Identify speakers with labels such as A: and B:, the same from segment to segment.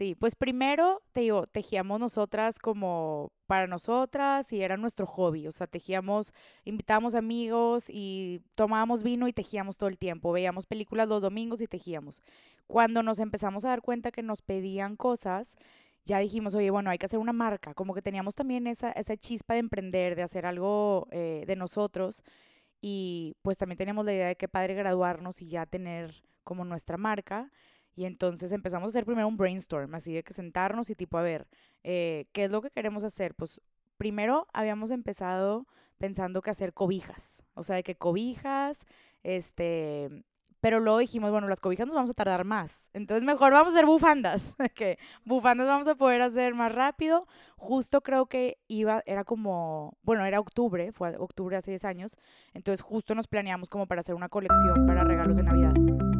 A: Sí, pues primero, te digo, tejíamos nosotras como para nosotras y era nuestro hobby, o sea, tejíamos, invitábamos amigos y tomábamos vino y tejíamos todo el tiempo, veíamos películas los domingos y tejíamos. Cuando nos empezamos a dar cuenta que nos pedían cosas, ya dijimos, oye, bueno, hay que hacer una marca, como que teníamos también esa, esa chispa de emprender, de hacer algo eh, de nosotros y pues también teníamos la idea de que padre graduarnos y ya tener como nuestra marca. Y entonces empezamos a hacer primero un brainstorm, así de que sentarnos y tipo, a ver, eh, ¿qué es lo que queremos hacer? Pues primero habíamos empezado pensando que hacer cobijas, o sea, de que cobijas, este, pero luego dijimos, bueno, las cobijas nos vamos a tardar más, entonces mejor vamos a hacer bufandas, que bufandas vamos a poder hacer más rápido. Justo creo que iba, era como, bueno, era octubre, fue octubre hace 10 años, entonces justo nos planeamos como para hacer una colección para regalos de Navidad.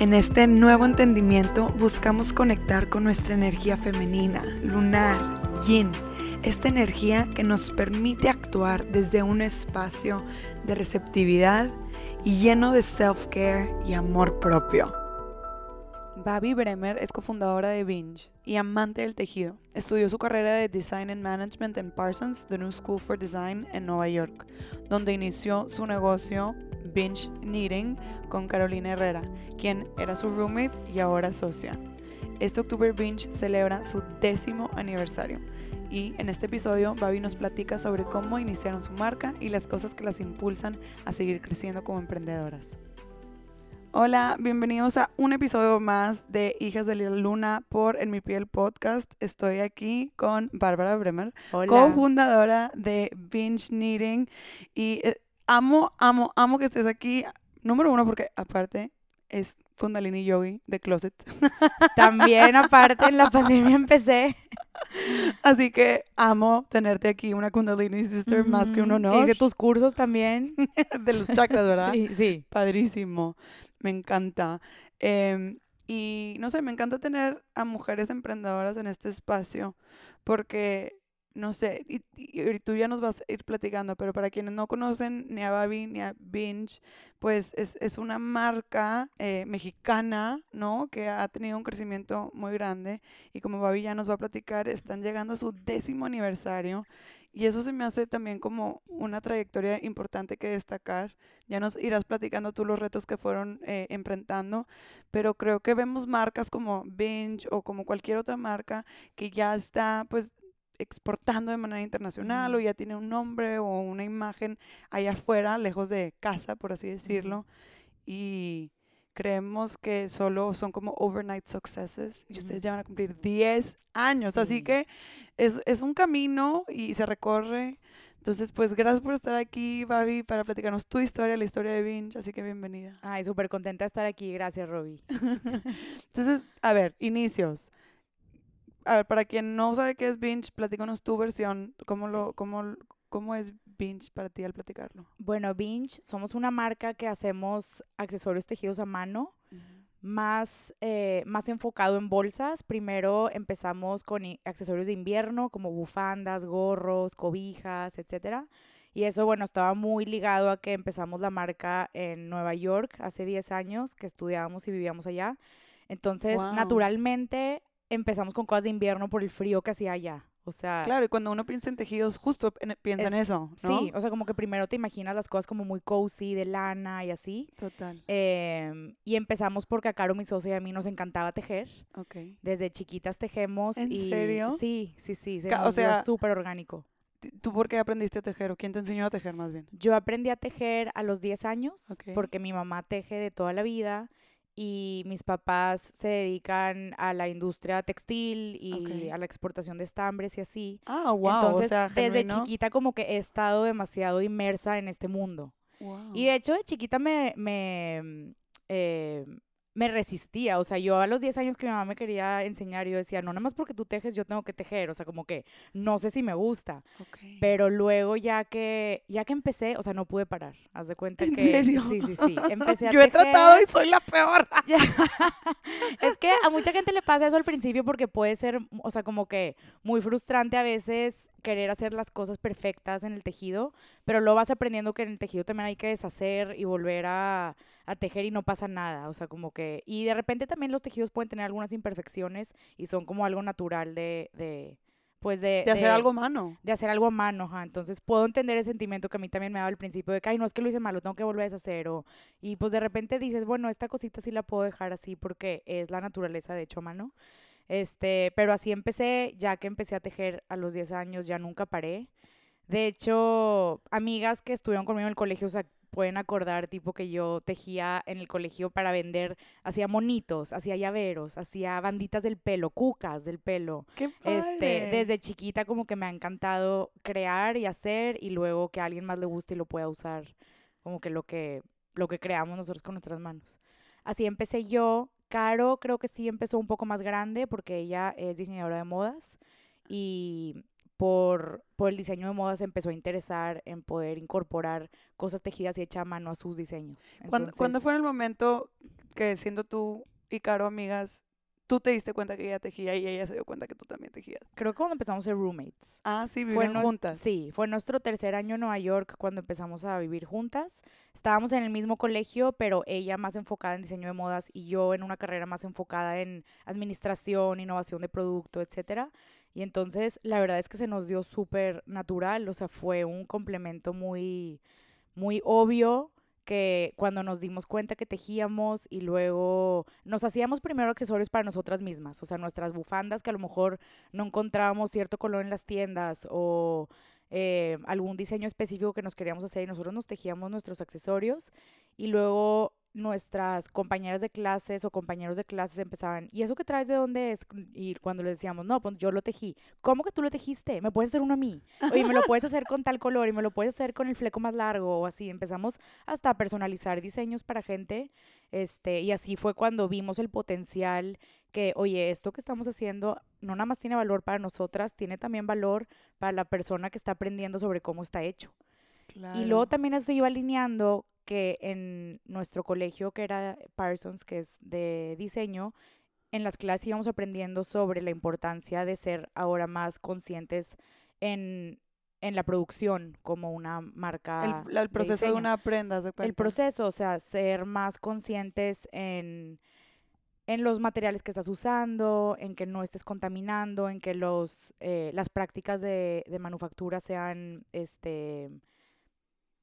B: En este nuevo entendimiento buscamos conectar con nuestra energía femenina, lunar, yin, esta energía que nos permite actuar desde un espacio de receptividad y lleno de self-care y amor propio. Babi Bremer es cofundadora de Binge y amante del tejido. Estudió su carrera de Design and Management en Parsons, The New School for Design en Nueva York, donde inició su negocio Binge Knitting con Carolina Herrera, quien era su roommate y ahora socia. Este octubre Binge celebra su décimo aniversario y en este episodio Babi nos platica sobre cómo iniciaron su marca y las cosas que las impulsan a seguir creciendo como emprendedoras. Hola, bienvenidos a un episodio más de Hijas de la Luna por En mi piel podcast. Estoy aquí con Bárbara Bremer, cofundadora de Binge Knitting y eh, amo, amo, amo que estés aquí. Número uno, porque aparte es Kundalini Yogi de Closet.
A: También, aparte, en la pandemia empecé.
B: Así que amo tenerte aquí, una Kundalini Sister, más que un honor.
A: Hice tus cursos también.
B: de los chakras, ¿verdad?
A: Sí, sí.
B: Padrísimo. Me encanta. Em, y no sé, me encanta tener a mujeres emprendedoras en este espacio porque no sé, y, tú ya nos vas a ir platicando, pero para quienes no conocen ni a Babi ni a Binge, pues es, una marca eh, mexicana, ¿no? Que ha tenido un crecimiento muy grande y como Babi ya nos va a platicar, están llegando a su décimo aniversario y eso se me hace también como una trayectoria importante que destacar. Ya nos irás platicando tú los retos que fueron eh, enfrentando, pero creo que vemos marcas como Binge o como cualquier otra marca que ya está pues exportando de manera internacional o ya tiene un nombre o una imagen allá afuera, lejos de casa, por así decirlo. Y creemos que solo son como overnight successes y ustedes ya van a cumplir 10 años. Así que es, es, un camino y se recorre. Entonces, pues gracias por estar aquí, Babi, para platicarnos tu historia, la historia de Vinch. Así que bienvenida.
A: Ay, súper contenta de estar aquí. Gracias, Robbie.
B: Entonces, a ver, inicios a ver, para quien no sabe qué es binge, platícanos tu versión. ¿Cómo, lo, cómo, cómo es binge para ti al platicarlo?
A: Bueno, binge, somos una marca que hacemos accesorios tejidos a mano. Más, eh, más enfocado en bolsas. Primero empezamos con accesorios de invierno como bufandas, gorros, cobijas, etcétera. Y eso, bueno, estaba muy ligado a que empezamos la marca en Nueva York hace 10 años, que estudiábamos y vivíamos allá. Entonces, naturalmente, empezamos con cosas de invierno por el frío que hacía allá. O sea.
B: Claro, y cuando uno piensa en tejidos, justo piensa en eso, ¿no?
A: Sí, o sea, como que primero te imaginas las cosas como muy cozy, de lana y así.
B: Total.
A: Em, y empezamos porque a Caro, mi socia y a mí nos encantaba tejer.
B: Ok.
A: Desde chiquitas tejemos.
B: ¿En
A: y,
B: serio?
A: Sí, sí, sí. Se o sea, súper orgánico.
B: ¿Tú por qué aprendiste a tejer o quién te enseñó a tejer más bien?
A: Yo aprendí a tejer a los 10 años porque mi mamá teje de toda la vida y mis papás se dedican a la industria textil y a la exportación de estambres y así.
B: Ah, wow.
A: Entonces, desde chiquita como que he estado demasiado inmersa en este mundo. Y de hecho, de chiquita me, me, eh, me resistía, o sea, yo a los 10 años que mi mamá me quería enseñar, yo decía, no, nada más porque tú tejes, yo tengo que tejer, o sea, como que no sé si me gusta, pero luego ya que, ya que empecé, o sea, no pude parar, haz de cuenta
B: ¿En
A: que...
B: serio?
A: Sí, sí, sí, empecé a
B: Yo he tratado y soy la peor.
A: Es que a mucha gente le pasa eso al principio porque puede ser, o sea, como que muy frustrante a veces querer hacer las cosas perfectas en el tejido, pero luego vas aprendiendo que en el tejido también hay que deshacer y volver a, a tejer y no pasa nada, o sea, como que, y de repente también los tejidos pueden tener algunas imperfecciones y son como algo natural de, de pues de...
B: De hacer algo a mano.
A: de hacer algo a mano, ajá. Entonces puedo entender el sentimiento que a mí también me daba al principio de que, ay, no es que lo hice mal, lo tengo que volver a deshacer. O, y pues de repente dices, bueno, esta cosita sí la puedo dejar así porque es la naturaleza de hecho a mano. Este, pero así empecé, ya que empecé a tejer a los 10 años, ya nunca paré. De hecho, amigas que estuvieron conmigo en el colegio, o sea, pueden acordar, tipo que yo tejía en el colegio para vender, hacía monitos, hacía llaveros, hacía banditas del pelo, cucas del pelo.
B: Qué
A: Este,
B: padre.
A: desde chiquita como que me ha encantado crear y hacer y luego que a alguien más le guste y lo pueda usar, como que lo que lo que creamos nosotros con nuestras manos. Así empecé yo. Caro creo que sí empezó un poco más grande porque ella es diseñadora de modas y por, por el diseño de modas se empezó a interesar en poder incorporar cosas tejidas y hechas a mano a sus diseños.
B: ¿Cuándo,
A: Entonces,
B: cuándo fue en el momento que siendo tú y Caro amigas, tú te diste cuenta que ella tejía y ella se dio cuenta que tú también tejías?
A: Creo que cuando empezamos a ser roommates.
B: Ah, sí,
A: Fue
B: vivieron juntas.
A: Sí, fue nuestro tercer año en Nueva York cuando empezamos a vivir juntas. Estábamos en el mismo colegio, pero ella más enfocada en diseño de modas y yo en una carrera más enfocada en administración, innovación de producto, etcétera. Y entonces la verdad es que se nos dio súper natural, o sea, fue un complemento muy, muy obvio que cuando nos dimos cuenta que tejíamos y luego nos hacíamos primero accesorios para nosotras mismas, o sea, nuestras bufandas que a lo mejor no encontrábamos cierto color en las tiendas o eh, algún diseño específico que nos queríamos hacer y nosotros nos tejíamos nuestros accesorios y luego nuestras compañeras de clases o compañeros de clases empezaban, ¿y eso que traes de dónde es? Y cuando les decíamos, no, pues yo lo tejí. ¿Cómo que tú lo tejiste? ¿Me puedes hacer uno a mí? Oye, me lo puedes hacer con tal color y me lo puedes hacer con el fleco más largo o así. Empezamos hasta a personalizar diseños para gente. Este, y así fue cuando vimos el potencial que, oye, esto que estamos haciendo no nada más tiene valor para nosotras, tiene también valor para la persona que está aprendiendo sobre cómo está hecho. Y luego
B: Claro.
A: también eso iba alineando que en nuestro colegio, que era Parsons, que es de diseño, en las clases íbamos aprendiendo sobre la importancia de ser ahora más conscientes en, en la producción como una marca.
B: el, proceso de, una prenda, ¿haz de
A: El proceso, o sea, ser más conscientes en, en los materiales que estás usando, en que no estés contaminando, en que los, eh, las prácticas de, de manufactura sean, este,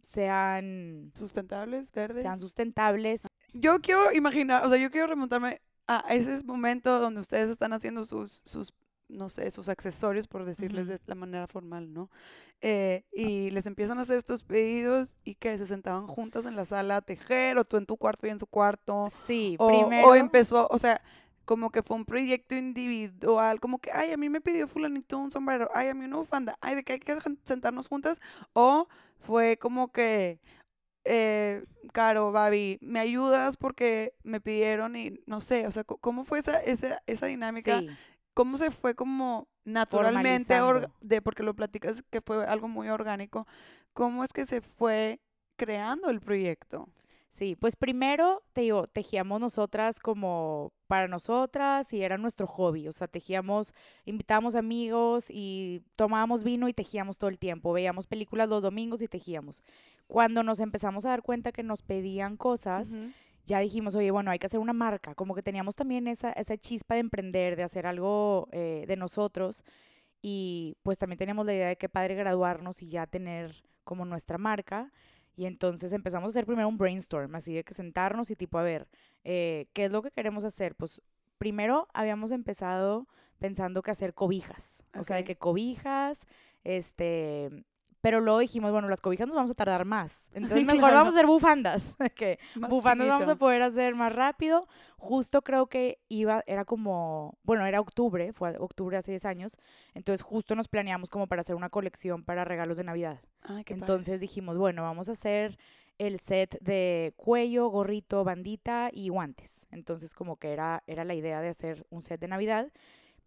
A: sean,
B: Sustentables, verdes.
A: sean sustentables.
B: yo quiero imaginar, o sea, yo quiero remontarme a ese momento donde ustedes están haciendo sus, sus no sé, sus accesorios, por decirles
A: Ujú.
B: de la manera formal, ¿no? Eh, y les empiezan a hacer estos pedidos y que se sentaban juntas en la sala a tejer, o tú en tu cuarto y en su cuarto,
A: Sí,
B: o,
A: primero.
B: o empezó, o sea, como que fue un proyecto individual, como que, ay, a mí me pidió fulanito un sombrero, ay, a mí una bufanda, ay, de que hay que sentarnos juntas, o fue como que, eh, Caro, Babi, ¿me ayudas porque me pidieron y no sé, o sea, ¿cómo fue esa, esa, esa dinámica?
A: sí.
B: ¿Cómo se fue como naturalmente, de, porque lo platicas que fue algo muy orgánico, ¿cómo es que se fue creando el proyecto?
A: Sí, pues primero, te digo, tejíamos nosotras como para nosotras y era nuestro hobby, o sea, tejíamos, invitábamos amigos y tomábamos vino y tejíamos todo el tiempo, veíamos películas los domingos y tejíamos. Cuando nos empezamos a dar cuenta que nos pedían cosas, ya dijimos, oye, bueno, hay que hacer una marca, como que teníamos también esa, esa chispa de emprender, de hacer algo eh, de nosotros y pues también teníamos la idea de que padre graduarnos y ya tener como nuestra marca. Y entonces empezamos a hacer primero un brainstorm, así de que sentarnos y tipo, a ver, eh, ¿qué es lo que queremos hacer? Pues primero habíamos empezado pensando que hacer cobijas, o sea, de que cobijas, este, pero luego dijimos, bueno, las cobijas nos vamos a tardar más, entonces mejor
B: Claro.
A: vamos a hacer bufandas, que bufandas vamos a
B: chiquito.
A: poder hacer más rápido. Justo creo que iba, era como, bueno, era octubre, fue octubre hace 10 años, entonces justo nos planeamos como para hacer una colección para regalos de Navidad.
B: Ay, qué padre.
A: Entonces dijimos, bueno, vamos a hacer el set de cuello, gorrito, bandita y guantes. Entonces como que era, era la idea de hacer un set de Navidad.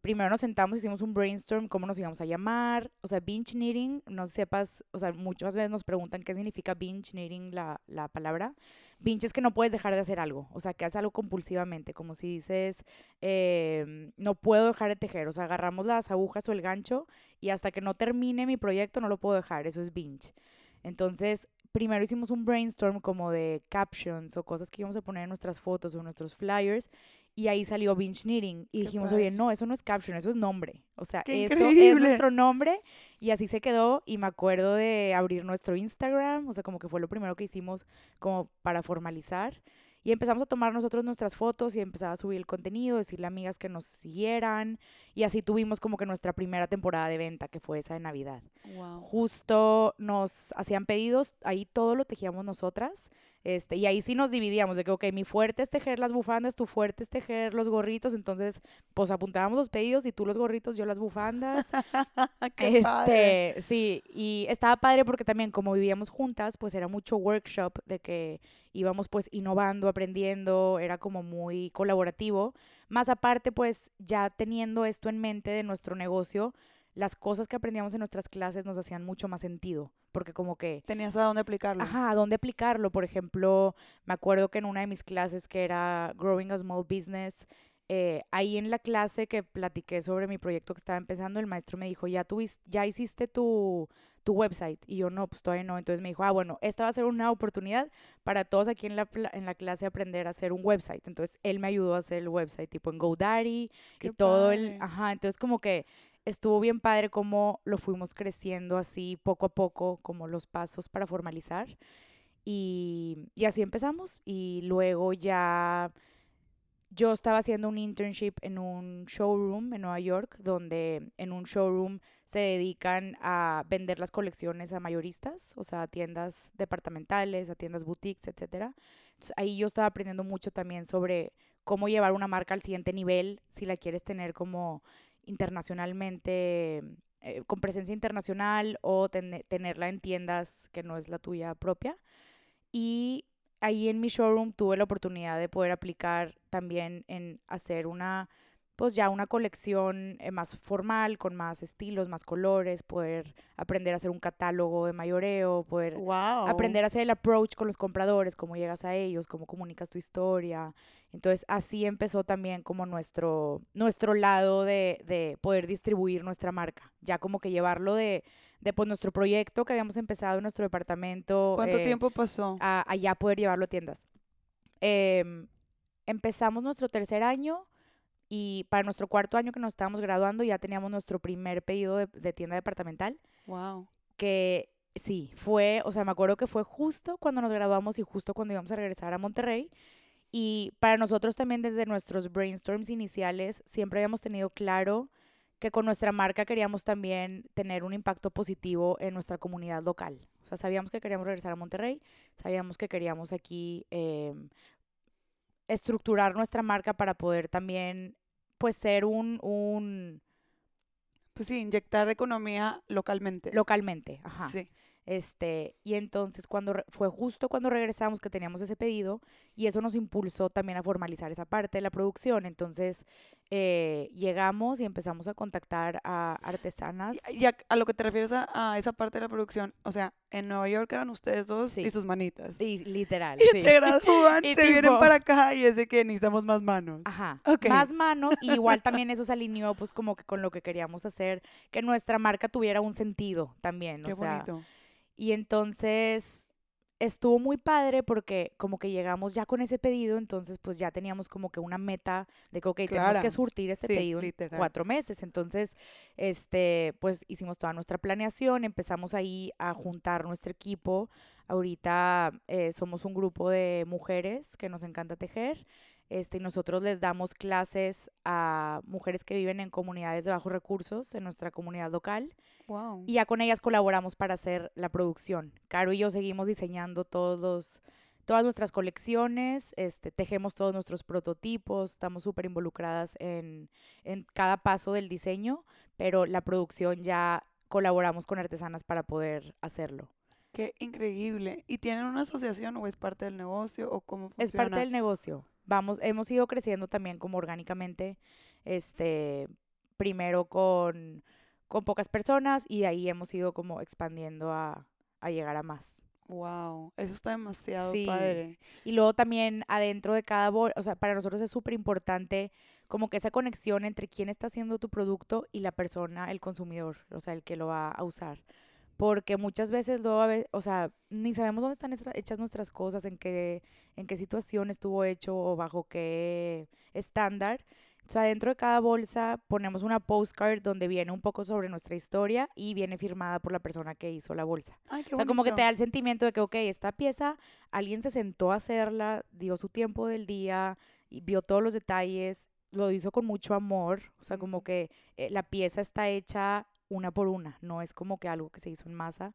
A: Primero nos sentamos, hicimos un brainstorm, cómo nos íbamos a llamar. O sea, binge knitting, no sepas, o sea, muchas veces nos preguntan qué significa binge knitting la, la palabra. Binge es que no puedes dejar de hacer algo, o sea, que haces algo compulsivamente, como si dices, em, no puedo dejar de tejer, o sea, agarramos las agujas o el gancho y hasta que no termine mi proyecto no lo puedo dejar, eso es binge. Entonces, primero hicimos un brainstorm como de captions o cosas que íbamos a poner en nuestras fotos o en nuestros flyers y ahí salió binge knitting y dijimos, oye, no, eso no es caption, eso es nombre. O sea, eso es nuestro nombre y así se quedó y me acuerdo de abrir nuestro Instagram, o sea, como que fue lo primero que hicimos como para formalizar. Y empezamos a tomar nosotros nuestras fotos y empezar a subir el contenido, decirle a amigas que nos siguieran. Y así tuvimos como que nuestra primera temporada de venta, que fue esa de Navidad. Justo nos hacían pedidos, ahí todo lo tejíamos nosotras. Este, y ahí sí nos dividíamos de que, ok, mi fuerte es tejer las bufandas, tu fuerte es tejer los gorritos. Entonces, pues apuntábamos los pedidos y tú los gorritos, yo las bufandas.
B: Qué este,
A: sí, y estaba padre porque también como vivíamos juntas, pues era mucho workshop de que íbamos pues innovando, aprendiendo, era como muy colaborativo. Más aparte, pues ya teniendo esto en mente de nuestro negocio, las cosas que aprendíamos en nuestras clases nos hacían mucho más sentido, porque como que...
B: Tenías a dónde aplicarlo.
A: Ajá, a dónde aplicarlo. Por ejemplo, me acuerdo que en una de mis clases que era Growing a Small Business, eh, ahí en la clase que platiqué sobre mi proyecto que estaba empezando, el maestro me dijo, ya, tuviste, ya hiciste tu, tu website. Y yo, no, pues todavía no. Entonces me dijo, ah, bueno, esta va a ser una oportunidad para todos aquí en la, en la clase aprender a hacer un website. Entonces él me ayudó a hacer el website, tipo en GoDaddy y todo el... Ajá, entonces como que estuvo bien padre cómo lo fuimos creciendo así poco a poco, como los pasos para formalizar. Y, y así empezamos. Y luego ya yo estaba haciendo un internship en un showroom en Nueva York, donde en un showroom se dedican a vender las colecciones a mayoristas, o sea, a tiendas departamentales, a tiendas boutiques, etc. Ahí yo estaba aprendiendo mucho también sobre cómo llevar una marca al siguiente nivel, si la quieres tener como internacionalmente, eh, con presencia internacional o tenerla en tiendas que no es la tuya propia. Y ahí en mi showroom tuve la oportunidad de poder aplicar también en hacer una pues ya una colección eh, más formal, con más estilos, más colores, poder aprender a hacer un catálogo de mayoreo, poder aprender a hacer el approach con los compradores, cómo llegas a ellos, cómo comunicas tu historia. Entonces así empezó también como nuestro, nuestro lado de, de poder distribuir nuestra marca, ya como que llevarlo de, de pues, nuestro proyecto que habíamos empezado en nuestro departamento.
B: ¿Cuánto eh, tiempo pasó?
A: A, allá poder llevarlo a tiendas. Em, empezamos nuestro tercer año y para nuestro cuarto año que nos estábamos graduando ya teníamos nuestro primer pedido de, tienda departamental.
B: Wow.
A: Que sí, fue, o sea, me acuerdo que fue justo cuando nos graduamos y justo cuando íbamos a regresar a Monterrey. Y para nosotros también desde nuestros brainstorms iniciales siempre habíamos tenido claro que con nuestra marca queríamos también tener un impacto positivo en nuestra comunidad local. O sea, sabíamos que queríamos regresar a Monterrey, sabíamos que queríamos aquí em, estructurar nuestra marca para poder también, pues, ser un, un...
B: Pues sí, inyectar economía localmente.
A: Localmente, ajá. Sí. Este, y entonces cuando fue justo cuando regresamos que teníamos ese pedido y eso nos impulsó también a formalizar esa parte de la producción. Entonces eh, llegamos y empezamos a contactar a artesanas.
B: Y a, a lo que te refieres a, esa parte de la producción, o sea, en Nueva York eran ustedes dos y sus manitas.
A: Sí, literal.
B: Y se gradúan, se vienen para acá y es de que necesitamos más manos.
A: Ajá. Más manos y igual también eso se alineó pues como que con lo que queríamos hacer, que nuestra marca tuviera un sentido también. Qué bonito. Y entonces estuvo muy padre porque como que llegamos ya con ese pedido, entonces pues ya teníamos como que una meta de que, ok, tenemos que surtir este pedido en cuatro meses. Entonces, este, pues hicimos toda nuestra planeación, empezamos ahí a juntar nuestro equipo. Ahorita eh, somos un grupo de mujeres que nos encanta tejer. Este, y nosotros les damos clases a mujeres que viven en comunidades de bajos recursos en nuestra comunidad local. Y ya con ellas colaboramos para hacer la producción. Caro y yo seguimos diseñando todos todas nuestras colecciones, este, tejemos todos nuestros prototipos, estamos súper involucradas en, en cada paso del diseño, pero la producción ya colaboramos con artesanas para poder hacerlo.
B: Qué increíble. ¿Y tienen una asociación o es parte del negocio o cómo funciona?
A: Es parte del negocio. Vamos, hemos ido creciendo también como orgánicamente, este, primero con, con pocas personas y de ahí hemos ido como expandiendo a, a llegar a más.
B: Wow, eso está demasiado
A: Sí.
B: padre.
A: Y luego también adentro de cada bolsa, o sea, para nosotros es súper importante como que esa conexión entre quién está haciendo tu producto y la persona, el consumidor, o sea, el que lo va a usar. Porque muchas veces luego, o sea, ni sabemos dónde están hechas nuestras cosas, en qué, en qué situación estuvo hecho o bajo qué estándar. O sea, dentro de cada bolsa ponemos una postcard donde viene un poco sobre nuestra historia y viene firmada por la persona que hizo la bolsa.
B: Ay, qué
A: O sea, como que te da el sentimiento de que, ok, esta pieza, alguien se sentó a hacerla, dio su tiempo del día, y vio todos los detalles, lo hizo con mucho amor. O sea, como que eh, la pieza está hecha una por una, no es como que algo que se hizo en masa.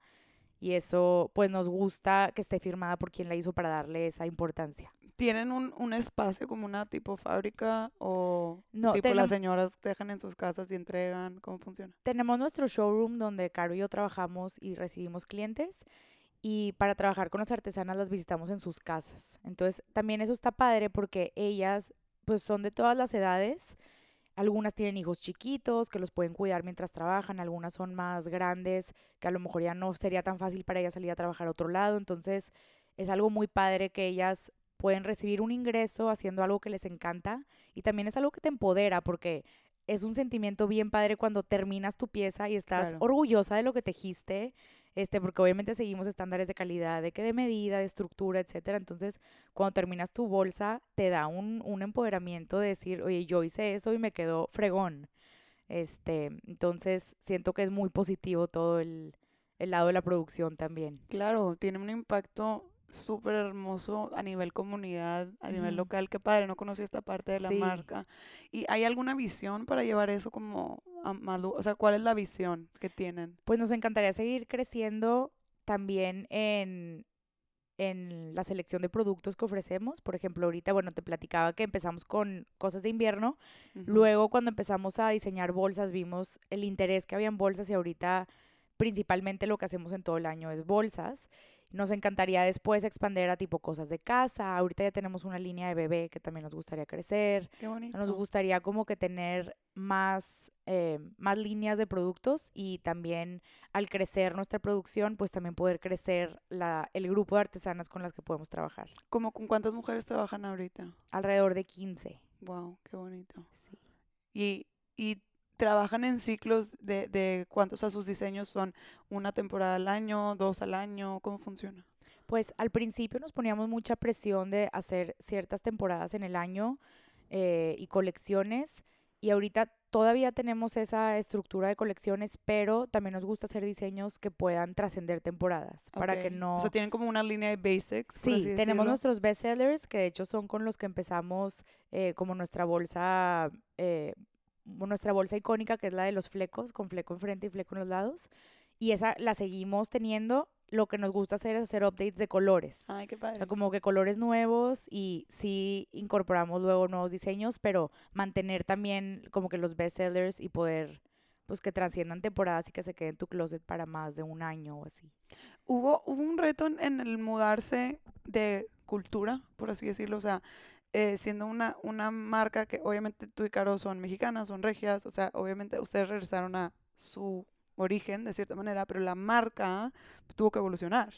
A: Y eso, pues nos gusta que esté firmada por quien la hizo para darle esa importancia.
B: ¿Tienen un, un espacio como una tipo fábrica o
A: No,
B: tipo las señoras dejan en sus casas y entregan? ¿Cómo funciona?
A: tenemos nuestro showroom donde Caro y yo trabajamos y recibimos clientes y para trabajar con las artesanas las visitamos en sus casas. Entonces también eso está padre porque ellas pues son de todas las edades. Algunas tienen hijos chiquitos que los pueden cuidar mientras trabajan, algunas son más grandes que a lo mejor ya no sería tan fácil para ellas salir a trabajar a otro lado. Entonces es algo muy padre que ellas pueden recibir un ingreso haciendo algo que les encanta y también es algo que te empodera porque es un sentimiento bien padre cuando terminas tu pieza y estás
B: Claro.
A: orgullosa de lo que tejiste, este, porque obviamente seguimos estándares de calidad, de que de medida, de estructura, etcétera. Entonces, cuando terminas tu bolsa, te da un, un empoderamiento de decir, oye, yo hice eso y me quedó fregón. Este, entonces siento que es muy positivo todo el, el lado de la producción también.
B: Claro, tiene un impacto súper hermoso a nivel comunidad, a nivel local. Qué padre, no conocía esta parte de la
A: Sí.
B: marca. ¿Y hay alguna visión para llevar eso como a más lu- O sea, ¿cuál es la visión que tienen?
A: Pues nos encantaría seguir creciendo también en, en la selección de productos que ofrecemos. Por ejemplo, ahorita, bueno, te platicaba que empezamos con cosas de invierno.
B: Ujú.
A: Luego, cuando empezamos a diseñar bolsas, vimos el interés que había en bolsas y ahorita principalmente lo que hacemos en todo el año es bolsas. Nos encantaría después expandir a tipo cosas de casa. Ahorita ya tenemos una línea de bebé que también nos gustaría crecer.
B: Qué bonito.
A: Nos gustaría como que tener más, eh, más líneas de productos y también al crecer nuestra producción, pues también poder crecer la, el grupo de artesanas con las que podemos trabajar.
B: ¿Cómo con cuántas mujeres trabajan ahorita?
A: Alrededor de 15.
B: Wow, qué bonito.
A: Sí.
B: Y, y trabajan en ciclos de, de cuántos, o sea, sus diseños son una temporada al año, dos al año, ¿cómo funciona?
A: Pues al principio nos poníamos mucha presión de hacer ciertas temporadas en el año eh, y colecciones. Y ahorita todavía tenemos esa estructura de colecciones, pero también nos gusta hacer diseños que puedan trascender temporadas para que no...
B: O sea, tienen como una línea de basics.
A: Sí, tenemos
B: decirlo.
A: nuestros bestsellers, que de hecho son con los que empezamos eh, como nuestra bolsa, eh, nuestra bolsa icónica, que es la de los flecos, con fleco enfrente y fleco en los lados. Y esa la seguimos teniendo. Lo que nos gusta hacer es hacer updates de colores.
B: Ay, qué
A: O
B: padre.
A: sea, como que colores nuevos y sí incorporamos luego nuevos diseños, pero mantener también como que los bestsellers y poder, pues que trasciendan temporadas y que se queden en tu closet para más de un año o así.
B: ¿Hubo, hubo un reto en el mudarse de cultura, por así decirlo, o sea, eh, siendo una, una marca que obviamente tú y Caro son mexicanas, son regias, o sea, obviamente ustedes regresaron a su origen de cierta manera, pero la marca tuvo que evolucionar,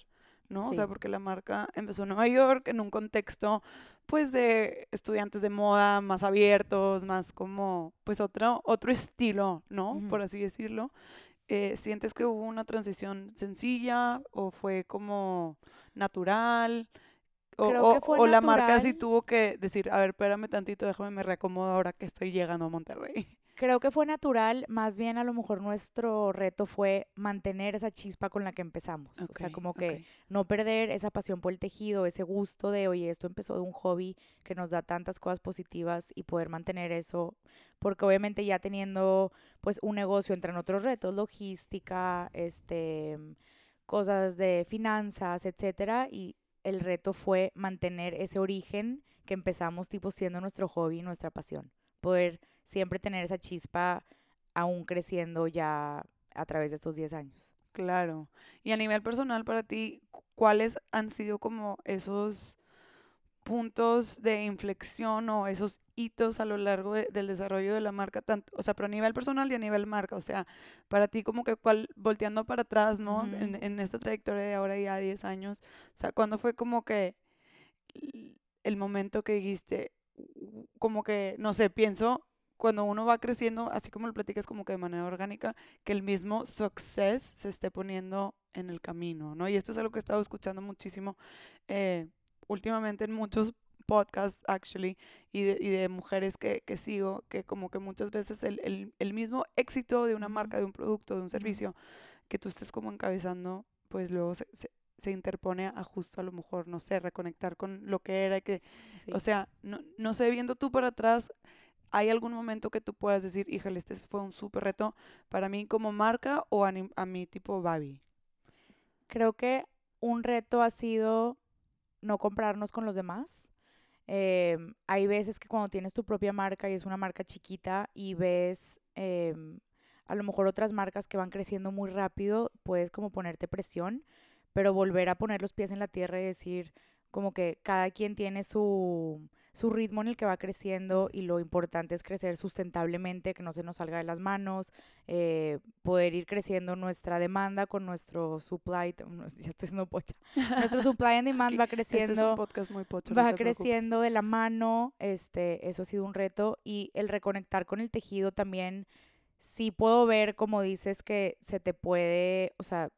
B: ¿no? O sea, porque la marca empezó en Nueva York en un contexto pues de estudiantes de moda más abiertos, más como pues otro, otro estilo, ¿no?
A: Ujú.
B: Por así decirlo. Eh, ¿Sientes que hubo una transición sencilla o fue como natural? O, la marca sí tuvo que decir, a ver, espérame tantito, déjame me reacomodo ahora que estoy llegando a Monterrey.
A: Creo que fue natural, más bien a lo mejor nuestro reto fue mantener esa chispa con la que empezamos. o sea, como que no perder esa pasión por el tejido, ese gusto de, oye, esto empezó de un hobby que nos da tantas cosas positivas y poder mantener eso, porque obviamente ya teniendo pues un negocio entran otros retos, logística, este, cosas de finanzas, etcétera, y el reto fue mantener ese origen que empezamos tipo siendo nuestro hobby, nuestra pasión, poder siempre tener esa chispa aún creciendo ya a través de estos 10 años.
B: Claro. Y a nivel personal para ti, ¿cuáles han sido como esos puntos de inflexión o esos hitos a lo largo del desarrollo de la marca, tanto, o sea, pero a nivel personal y a nivel marca, o sea, para ti como que cuál, volteando para atrás, ¿no? en, en, esta trayectoria de ahora ya 10 años, o sea, ¿cuándo fue como que el momento que dijiste, como que, no sé, pienso cuando uno va creciendo, así como lo platicas como que de manera orgánica, que el mismo success se esté poniendo en el camino, ¿no? Y esto es algo que he estado escuchando muchísimo eh, últimamente en muchos podcasts, actually, y de, y de mujeres que, que, sigo, que como que muchas veces el, el, el, mismo éxito de una marca, de un producto, de un servicio, que tú estés como encabezando, pues luego se, se, interpone a justo a lo mejor, no sé, reconectar con lo que era, que, o sea, no, no sé, viendo tú para atrás, ¿hay algún momento que tú puedas decir, híjole, este fue un súper reto para mí como marca o a, a mi tipo Babi?
A: Creo que un reto ha sido no comprarnos con los demás. Em, hay veces que cuando tienes tu propia marca y es una marca chiquita y ves em, a lo mejor otras marcas que van creciendo muy rápido, puedes como ponerte presión, pero volver a poner los pies en la tierra y decir como que cada quien tiene su, su ritmo en el que va creciendo y lo importante es crecer sustentablemente, que no se nos salga de las manos, eh, poder ir creciendo nuestra demanda con nuestro supply, ya estoy siendo pocha, nuestro supply and demand va creciendo, este es
B: un podcast muy pocha,
A: va creciendo de la mano, este, eso ha sido un reto y el reconectar con el tejido también, sí puedo ver como dices que se te puede, o sea,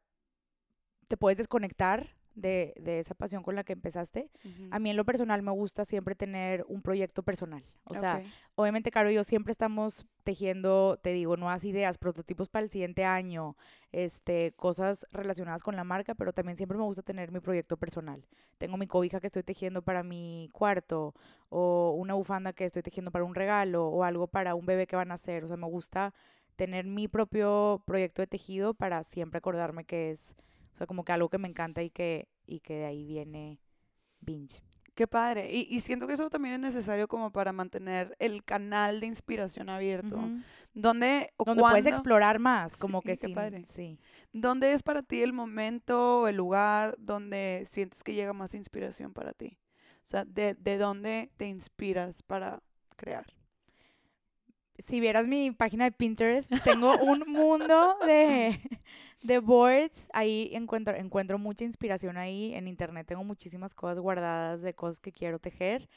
A: te puedes desconectar de, de, esa pasión con la que empezaste. A mí en lo personal me gusta siempre tener un proyecto personal. O sea, obviamente, Caro y yo siempre estamos tejiendo, te digo, nuevas ideas, prototipos para el siguiente año, este, cosas relacionadas con la marca, pero también siempre me gusta tener mi proyecto personal. Tengo mi cobija que estoy tejiendo para mi cuarto, o una bufanda que estoy tejiendo para un regalo, o algo para un bebé que van a hacer. O sea, me gusta tener mi propio proyecto de tejido para siempre acordarme que es o sea, como que algo que me encanta y que, y que de ahí viene binge.
B: Qué padre. Y, y, siento que eso también es necesario como para mantener el canal de inspiración abierto. ¿Dónde
A: o Donde puedes explorar más, como que sí, padre. sí.
B: ¿Dónde es para ti el momento o el lugar donde sientes que llega más inspiración para ti? O sea, ¿de, de dónde te inspiras para crear?
A: Si vieras mi página de Pinterest, tengo un mundo de, de boards. Ahí encuentro, encuentro mucha inspiración ahí. En internet tengo muchísimas cosas guardadas de cosas que quiero tejer.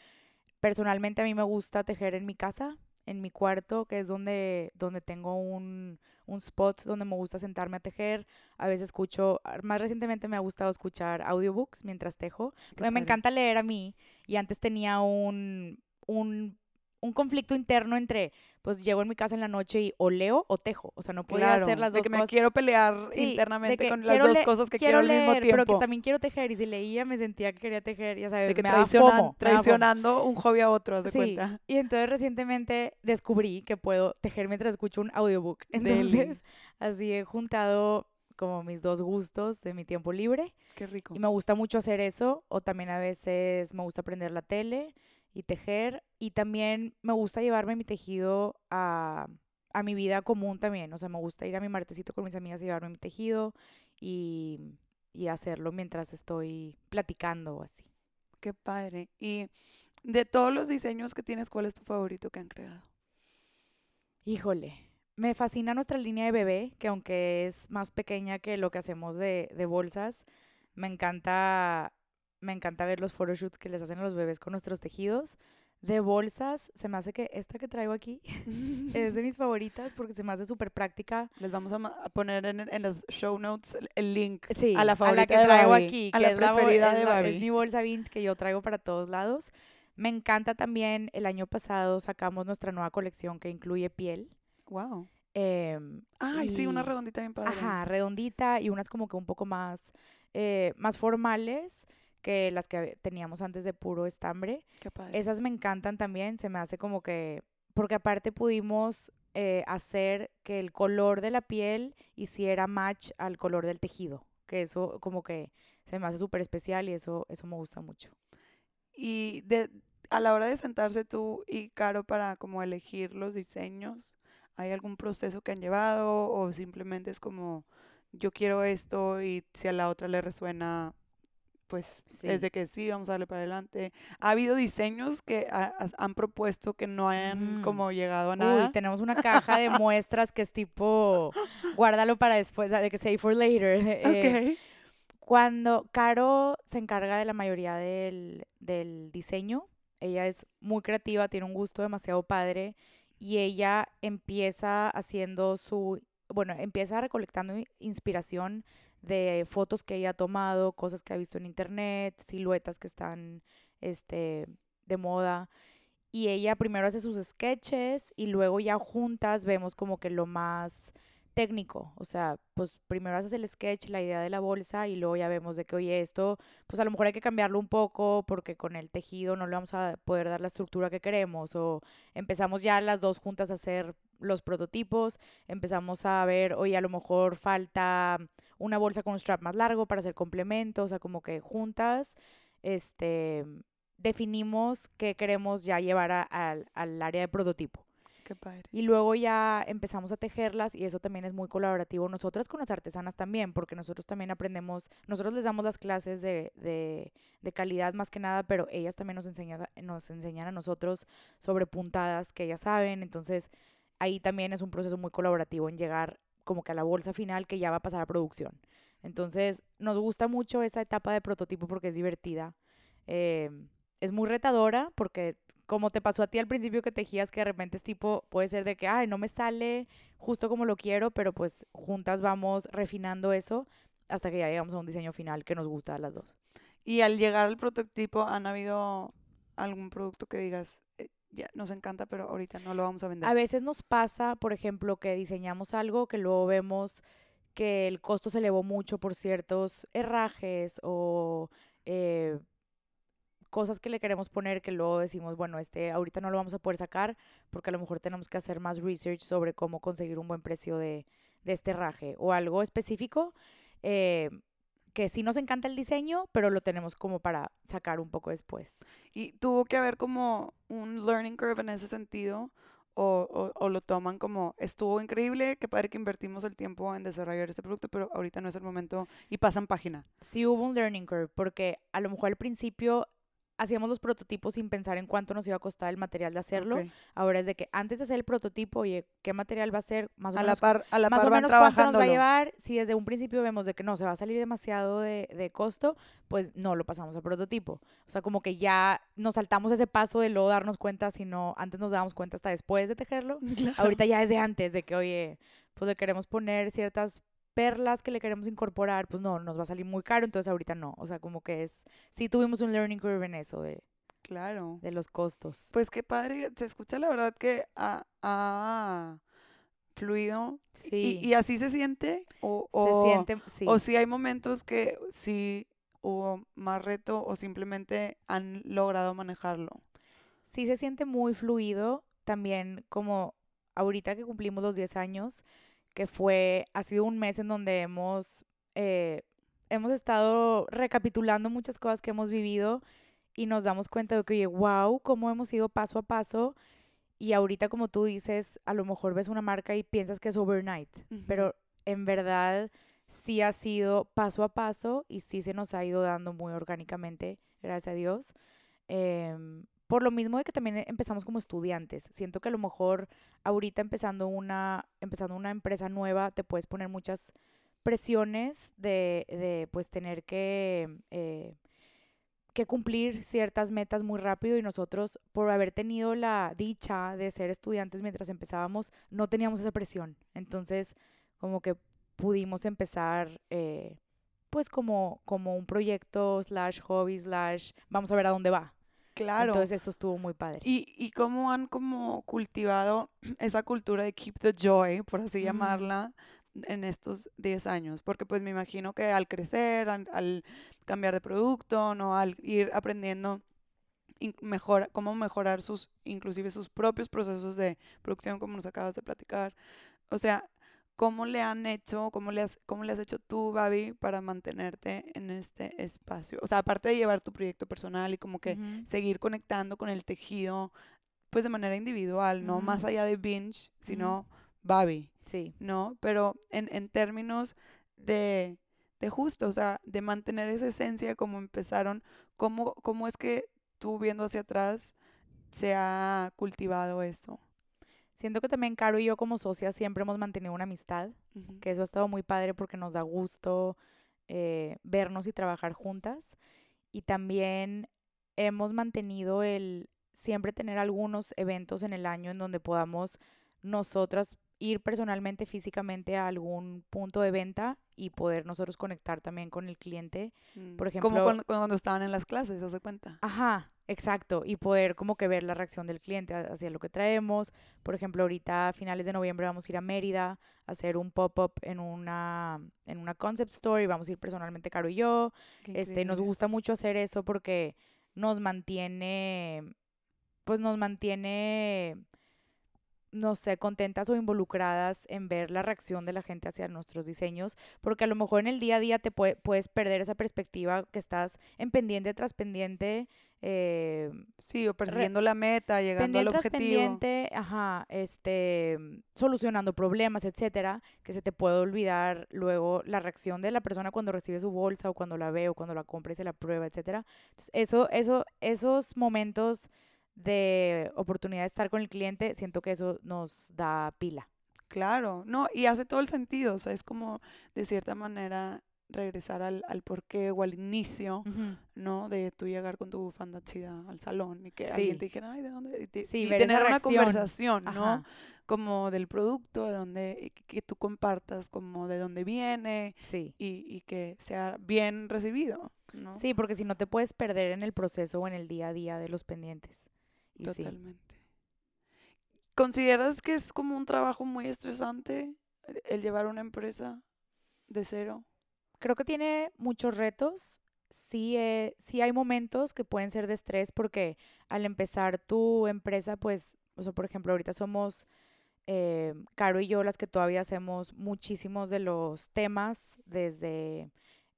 A: Personalmente a mí me gusta tejer en mi casa, en mi cuarto, que es donde, donde tengo un, un spot donde me gusta sentarme a tejer. A veces escucho, más recientemente me ha gustado escuchar audiobooks mientras tejo. Me encanta leer a mí y antes tenía un, un un conflicto interno entre, pues llego en mi casa en la noche y o leo o tejo. O sea, no podía hacer las dos
B: de
A: que
B: me quiero pelear internamente con las dos cosas que quiero, al mismo tiempo.
A: Pero que también quiero tejer y si leía me sentía que quería tejer, ya sabes,
B: de que
A: me
B: traicionando un hobby a otro, de cuenta?
A: Y entonces recientemente descubrí que puedo tejer mientras escucho un audiobook. Entonces, así he juntado como mis dos gustos de mi tiempo libre.
B: Qué rico.
A: Y me gusta mucho hacer eso, o también a veces me gusta aprender la tele y tejer. Y también me gusta llevarme mi tejido a, a mi vida común también. O sea, me gusta ir a mi martecito con mis amigas y llevarme mi tejido y, y hacerlo mientras estoy platicando o así.
B: Qué padre. Y de todos los diseños que tienes, ¿cuál es tu favorito que han creado?
A: Híjole, me fascina nuestra línea de bebé, que aunque es más pequeña que lo que hacemos de, de bolsas, me encanta me encanta ver los photoshoots que les hacen a los bebés con nuestros tejidos. De bolsas, se me hace que esta que traigo aquí es de mis favoritas porque se me hace súper práctica.
B: Les vamos a, poner en, en, los show notes el link
A: a la favorita que traigo aquí, a la preferida de Babi. Es mi bolsa Vince que yo traigo para todos lados. Me encanta también, el año pasado sacamos nuestra nueva colección que incluye piel.
B: Wow. Eh, Ay, sí, una redondita bien padre.
A: Ajá, redondita y unas como que un poco más, eh, más formales que las que teníamos antes de puro estambre. Esas me encantan también, se me hace como que, porque aparte pudimos eh, hacer que el color de la piel hiciera match al color del tejido, que eso como que se me hace súper especial y eso, eso me gusta mucho.
B: Y de, a la hora de sentarse tú y Caro para como elegir los diseños, ¿hay algún proceso que han llevado o simplemente es como yo quiero esto y si a la otra le resuena, pues
A: Sí.
B: es de que sí, vamos a darle para adelante. Ha habido diseños que ha- has- han propuesto que no hayan
A: Ujú.
B: como llegado a nada.
A: Uy, tenemos una caja de muestras que es tipo, guárdalo para después, de que save for later. eh,
B: Ok.
A: Cuando Caro se encarga de la mayoría del, del diseño, ella es muy creativa, tiene un gusto demasiado padre y ella empieza haciendo su, bueno, empieza recolectando inspiración de fotos que ella ha tomado, cosas que ha visto en internet, siluetas que están, este, de moda. Y ella primero hace sus sketches y luego ya juntas vemos como que lo más técnico. O sea, pues primero haces el sketch, la idea de la bolsa y luego ya vemos de que, oye, esto, pues a lo mejor hay que cambiarlo un poco porque con el tejido no le vamos a poder dar la estructura que queremos. O empezamos ya las dos juntas a hacer los prototipos, empezamos a ver, oye, a lo mejor falta una bolsa con un strap más largo para hacer complemento, o sea, como que juntas, este, definimos qué queremos ya llevar a- al- al área de prototipo.
B: Qué padre.
A: Y luego ya empezamos a tejerlas y eso también es muy colaborativo. Nosotras con las artesanas también, porque nosotros también aprendemos, nosotros les damos las clases de, de, de calidad más que nada, pero ellas también nos enseñan, nos enseñan a nosotros sobre puntadas que ellas saben. Entonces ahí también es un proceso muy colaborativo en llegar como que a la bolsa final que ya va a pasar a producción. Entonces nos gusta mucho esa etapa de prototipo porque es divertida. Eh, es muy retadora porque como te pasó a ti al principio que tejías, que de repente es tipo, puede ser de que, ay, no me sale justo como lo quiero, pero pues juntas vamos refinando eso hasta que ya llegamos a un diseño final que nos gusta a las dos.
B: Y al llegar al prototipo, ¿han habido algún producto que digas, "Eh, ya nos encanta, pero ahorita no lo vamos a vender?
A: A veces nos pasa, por ejemplo, que diseñamos algo que luego vemos que el costo se elevó mucho por ciertos herrajes o eh, cosas que le queremos poner que luego decimos, bueno, este ahorita no lo vamos a poder sacar porque a lo mejor tenemos que hacer más research sobre cómo conseguir un buen precio de, este herraje o algo específico eh, que sí nos encanta el diseño, pero lo tenemos como para sacar un poco después.
B: ¿Y tuvo que haber como un learning curve en ese sentido? O, o, o lo toman como, estuvo increíble, qué padre que invertimos el tiempo en desarrollar este producto, pero ahorita no es el momento y pasan página.
A: sí hubo un learning curve, porque a lo mejor al principio hacíamos los prototipos sin pensar en cuánto nos iba a costar el material de hacerlo. Ahora es de que antes de hacer el prototipo, oye, ¿qué material va a ser? Más o
B: A la
A: menos,
B: par, a la
A: más
B: par
A: o menos cuánto nos va a llevar. Si desde un principio vemos de que no, se va a salir demasiado de, de costo, pues no lo pasamos a prototipo. O sea, como que ya nos saltamos ese paso de luego darnos cuenta, sino antes nos dábamos cuenta hasta después de tejerlo.
B: Claro.
A: Ahorita ya desde antes de que, oye, pues le queremos poner ciertas perlas que le queremos incorporar, pues no, nos va a salir muy caro, entonces ahorita no. O sea, como que es, sí tuvimos un learning curve en eso de,
B: Claro.
A: de los costos.
B: Pues qué padre, se escucha la verdad que ha, ha fluido.
A: Sí,
B: ¿Y, y así se siente? ¿O,
A: se
B: o,
A: siente, sí.
B: o si hay momentos que sí hubo más reto o simplemente han logrado manejarlo?
A: sí se siente muy fluido. También como ahorita que cumplimos los 10 años, que fue, ha sido un mes en donde hemos, eh, hemos estado recapitulando muchas cosas que hemos vivido y nos damos cuenta de que, oye, wow, cómo hemos ido paso a paso. Y ahorita, como tú dices, a lo mejor ves una marca y piensas que es overnight, pero en verdad sí ha sido paso a paso y sí se nos ha ido dando muy orgánicamente, gracias a Dios. Em, por lo mismo de que también empezamos como estudiantes. Siento que a lo mejor ahorita empezando una, empezando una empresa nueva te puedes poner muchas presiones de, de pues tener que, eh, que cumplir ciertas metas muy rápido y nosotros por haber tenido la dicha de ser estudiantes mientras empezábamos no teníamos esa presión. Entonces como que pudimos empezar eh, pues como, como un proyecto slash hobby slash vamos a ver a dónde va.
B: Claro.
A: Entonces eso estuvo muy padre.
B: ¿Y, y cómo han como cultivado esa cultura de keep the joy, por así llamarla, en estos 10 años? Porque pues me imagino que al crecer, al, al cambiar de producto, ¿no? Al ir aprendiendo mejor, cómo mejorar sus, inclusive sus propios procesos de producción, como nos acabas de platicar. O sea, ¿cómo le han hecho, cómo le has, cómo le has hecho tú, Babi, para mantenerte en este espacio? O sea, aparte de llevar tu proyecto personal y como que seguir conectando con el tejido, pues de manera individual, no más allá de binge, sino Babi,
A: Sí.
B: ¿no? Pero en, en términos de, de justo, o sea, de mantener esa esencia como empezaron, cómo, cómo es que tú viendo hacia atrás se ha cultivado esto.
A: Siento que también Caro y yo como socias siempre hemos mantenido una amistad, que eso ha estado muy padre porque nos da gusto eh, vernos y trabajar juntas. Y también hemos mantenido el siempre tener algunos eventos en el año en donde podamos nosotras ir personalmente, físicamente a algún punto de venta y poder nosotros conectar también con el cliente.
B: Mm,
A: Por
B: Como
A: ejemplo-
B: cuando, cuando estaban en las clases, ¿se cuenta?
A: Ajá, exacto. Y poder como que ver la reacción del cliente hacia lo que traemos. Por ejemplo, ahorita a finales de noviembre vamos a ir a Mérida a hacer un pop-up en una, en una concept store y vamos a ir personalmente Caro y yo.
B: Qué
A: Este, nos gusta mucho hacer eso porque nos mantiene, pues nos mantiene, no sé, contentas o involucradas en ver la reacción de la gente hacia nuestros diseños, porque a lo mejor en el día a día te pue- puedes perder esa perspectiva que estás en pendiente tras pendiente, eh,
B: Sí, o persiguiendo la meta, llegando al objetivo.
A: pendiente, ajá, este, solucionando problemas, etcétera, que se te puede olvidar luego la reacción de la persona cuando recibe su bolsa o cuando la ve o cuando la compra y se la prueba, etcétera. Entonces, eso, eso, esos momentos de oportunidad de estar con el cliente, siento que eso nos da pila.
B: Claro, no, y hace todo el sentido, o sea, es como de cierta manera regresar al, al porqué o al inicio, ¿no? De tú llegar con tu bufanda chida al salón y que alguien te dijera, ay, ¿de dónde? Y, te-
A: Sí,
B: y
A: ver esa
B: tener una conversación, ¿no? Como del producto, de donde, y que tú compartas como de dónde viene
A: Sí.
B: y, y que sea bien recibido, ¿no?
A: Sí, porque si no te puedes perder en el proceso o en el día a día de los pendientes. Y sí.
B: Totalmente. ¿Consideras que es como un trabajo muy estresante el- el llevar una empresa de cero?
A: Creo que tiene muchos retos. Sí, eh, sí hay momentos que pueden ser de estrés porque al empezar tu empresa, pues, o sea, por ejemplo, ahorita somos eh, Caro y yo las que todavía hacemos muchísimos de los temas, desde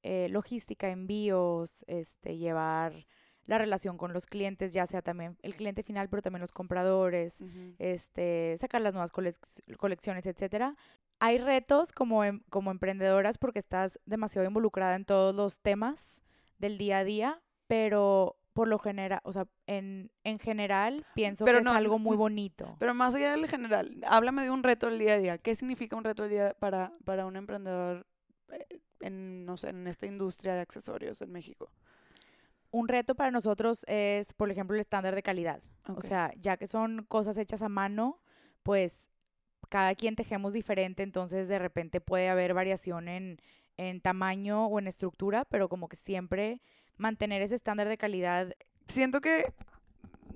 A: eh, logística, envíos, este, llevar la relación con los clientes, ya sea también el cliente final, pero también los compradores, este, sacar las nuevas colec- colecciones, etcétera. Hay retos como, em- como emprendedoras porque estás demasiado involucrada en todos los temas del día a día, pero por lo general, o sea, en, en general pienso
B: Pero
A: que
B: no,
A: es algo muy bonito.
B: Pero más allá del general, háblame de un reto del día a día. ¿Qué significa un reto del día para, para un emprendedor eh, en, no sé, en esta industria de accesorios en México?
A: Un reto para nosotros es, por ejemplo, el estándar de calidad. O sea, ya que son cosas hechas a mano, pues cada quien tejemos diferente, entonces de repente puede haber variación en, en tamaño o en estructura, pero como que siempre mantener ese estándar de calidad.
B: siento que,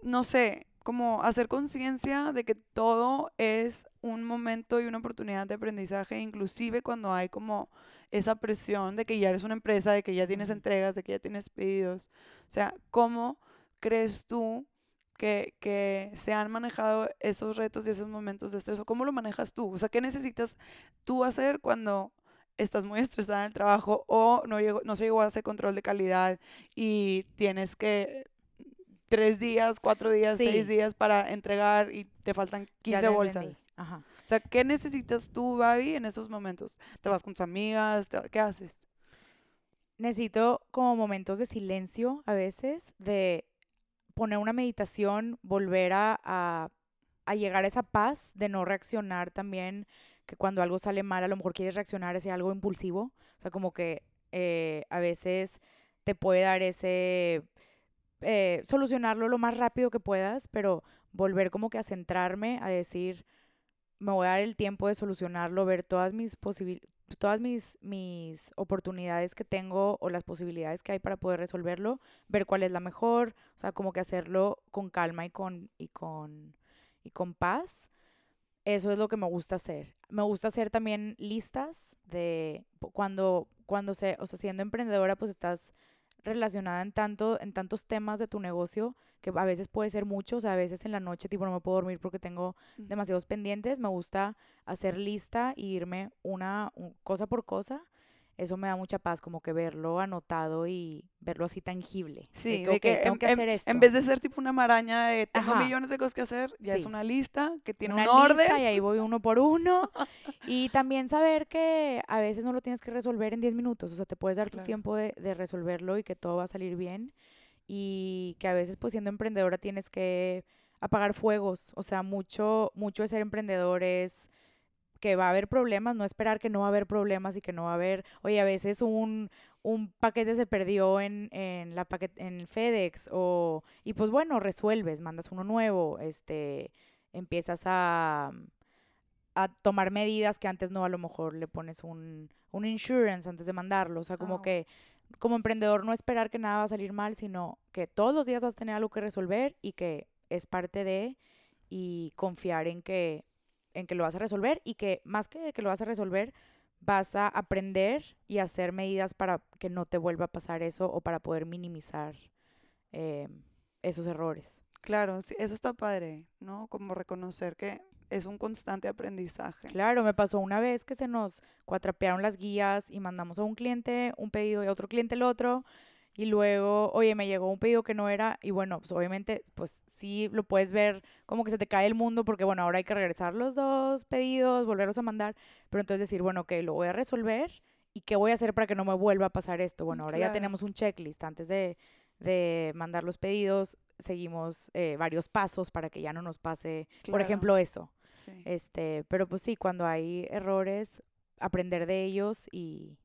B: no sé, como hacer conciencia de que todo es un momento y una oportunidad de aprendizaje, inclusive cuando hay como esa presión de que ya eres una empresa, de que ya tienes entregas, de que ya tienes pedidos. O sea, ¿cómo crees tú que, que se han manejado esos retos y esos momentos de estrés? ¿O cómo lo manejas tú? O sea, ¿qué necesitas tú hacer cuando estás muy estresada en el trabajo o no, llegó, no se llegó a ese control de calidad y tienes que tres días, cuatro días, seis días para entregar y te faltan
A: Ya
B: 15
A: te
B: bolsas?
A: entendí. Ajá.
B: O sea, ¿qué necesitas tú, Babi, en esos momentos? ¿Te vas con tus amigas? ¿Te- ¿Qué haces?
A: Necesito como momentos de silencio a veces, de poner una meditación, volver a, a, a llegar a esa paz de no reaccionar también, que cuando algo sale mal, a lo mejor quieres reaccionar hacia algo impulsivo. O sea, como que eh, a veces te puede dar ese... eh, solucionarlo lo más rápido que puedas, pero volver como que a centrarme, a decir, me voy a dar el tiempo de solucionarlo, ver todas mis posibilidades todas mis, mis oportunidades que tengo o las posibilidades que hay para poder resolverlo, ver cuál es la mejor, o sea, como que hacerlo con calma y con, y con, y con paz. Eso es lo que me gusta hacer. Me gusta hacer también listas de cuando, cuando se, o sea, siendo emprendedora, pues estás relacionada en tanto, en tantos temas de tu negocio que a veces puede ser mucho, o sea, a veces en la noche tipo no me puedo dormir porque tengo demasiados pendientes, me gusta hacer lista e irme una un- cosa por cosa. Eso me da mucha paz, como que verlo anotado y verlo así tangible.
B: Sí,
A: de
B: de
A: "Ok,
B: que,
A: tengo
B: en,
A: que hacer esto.
B: en vez de ser tipo una maraña de tengo
A: Ajá.
B: millones de cosas que hacer, ya es una lista que tiene
A: una
B: un orden.
A: lista y ahí voy uno por uno. y también saber que a veces no lo tienes que resolver en 10 minutos, o sea, te puedes dar
B: Claro.
A: tu tiempo de, de resolverlo y que todo va a salir bien. Y que a veces, pues siendo emprendedora, tienes que apagar fuegos. O sea, mucho, mucho de ser emprendedor es que va a haber problemas, no esperar que no va a haber problemas y que no va a haber, oye, a veces un, un paquete se perdió en, en la paquet- en FedEx o, y pues bueno, resuelves, mandas uno nuevo, este, empiezas a, a tomar medidas que antes no, a lo mejor le pones un, un insurance antes de mandarlo, o sea, como que como emprendedor no esperar que nada va a salir mal, sino que todos los días vas a tener algo que resolver y que es parte de y confiar en que en que lo vas a resolver y que más que que lo vas a resolver vas a aprender y hacer medidas para que no te vuelva a pasar eso o para poder minimizar eh, esos errores.
B: Claro, sí, eso está padre, ¿no? Como reconocer que es un constante aprendizaje.
A: Claro, me pasó una vez que se nos cuatrapearon las guías y mandamos a un cliente un pedido y a otro cliente el otro. Y luego, oye, me llegó un pedido que no era, y bueno, pues obviamente, pues sí lo puedes ver como que se te cae el mundo, porque bueno, ahora hay que regresar los dos pedidos, volverlos a mandar, pero entonces decir, bueno, ok, lo voy a resolver, ¿y qué voy a hacer para que no me vuelva a pasar esto? Bueno, ahora ya tenemos un checklist, antes de, de mandar los pedidos, seguimos eh, varios pasos para que ya no nos pase, por ejemplo, eso.
B: Sí.
A: Este, pero pues sí, cuando hay errores, aprender de ellos y,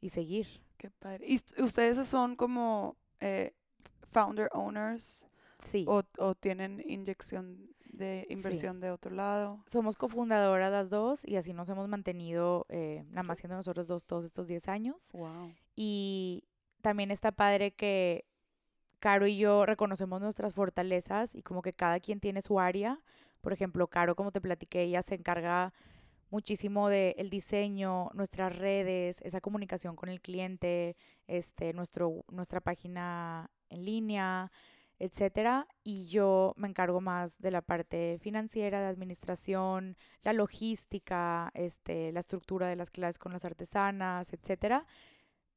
A: y seguir.
B: Qué padre. ¿Y ust- ustedes son como eh, founder owners
A: Sí.
B: o, o tienen inyección de inversión de otro lado?
A: Somos cofundadoras las dos y así nos hemos mantenido, eh, nada más
B: Sí.
A: siendo nosotros dos todos estos 10 años.
B: Wow.
A: Y también está padre que Caro y yo reconocemos nuestras fortalezas y como que cada quien tiene su área. Por ejemplo, Caro, como te platiqué, ella se encarga muchísimo del diseño, nuestras redes, esa comunicación con el cliente, este, nuestro, nuestra página en línea, etcétera. Y yo me encargo más de la parte financiera, de administración, la logística, este, la estructura de las clases con las artesanas, etcétera.